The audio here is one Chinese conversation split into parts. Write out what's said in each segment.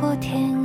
过天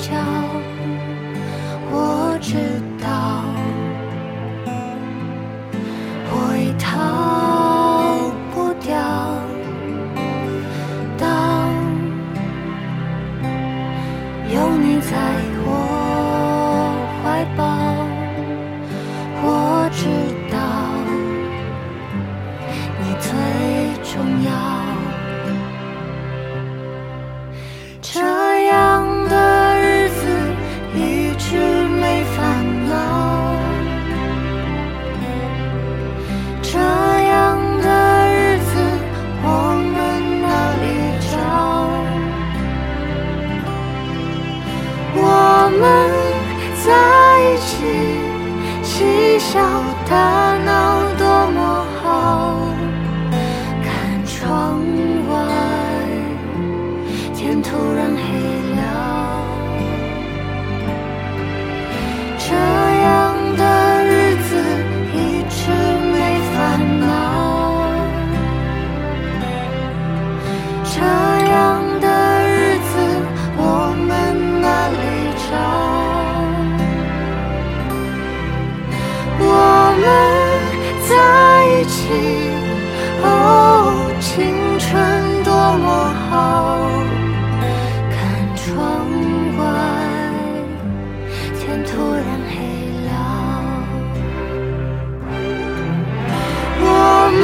角笑的。天突然黑了我们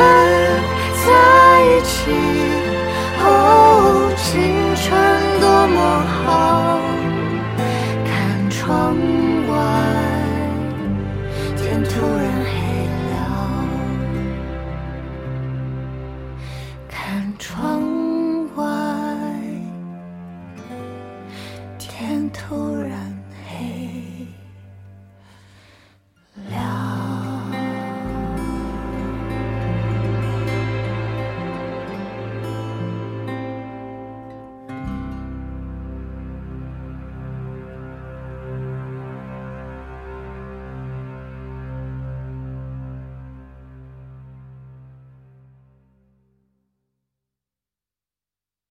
在一起哦青春多么好看窗外天突然黑了看窗外天突然 Hey.